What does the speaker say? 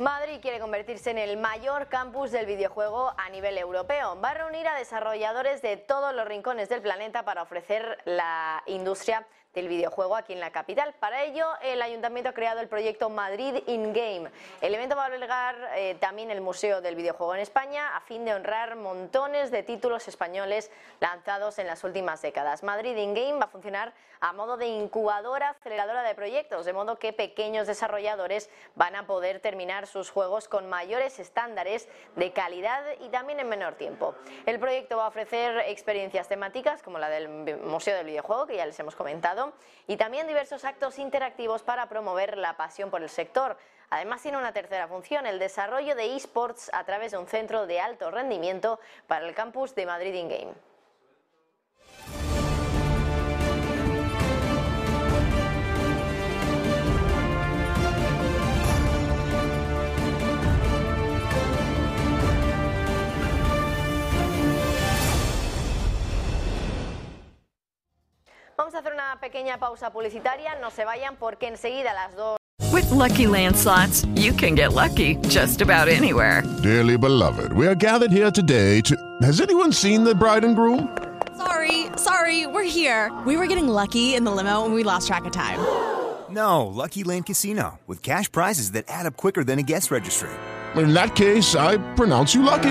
Mother Madrid quiere convertirse en el mayor campus del videojuego a nivel europeo. Va a reunir a desarrolladores de todos los rincones del planeta para ofrecer la industria del videojuego aquí en la capital. Para ello, el ayuntamiento ha creado el proyecto Madrid In Game. El evento va a albergar eh, también el Museo del Videojuego en España a fin de honrar montones de títulos españoles lanzados en las últimas décadas. Madrid In Game va a funcionar a modo de incubadora, aceleradora de proyectos, de modo que pequeños desarrolladores van a poder terminar sus juegos con mayores estándares de calidad y también en menor tiempo. El proyecto va a ofrecer experiencias temáticas como la del Museo del Videojuego, que ya les hemos comentado, y también diversos actos interactivos para promover la pasión por el sector. Además tiene una tercera función, el desarrollo de esports a través de un centro de alto rendimiento para el campus de Madrid In Vamos a hacer una pequeña pausa publicitaria, no se vayan porque enseguida a las dos With Lucky Land slots, you can get lucky just about anywhere. Dearly beloved, we are gathered here today to. Has anyone seen the bride and groom? Sorry, sorry, we're here. We were getting lucky in the limo and we lost track of time. No, Lucky Land Casino, with cash prizes that add up quicker than a guest registry. In that case, I pronounce you lucky.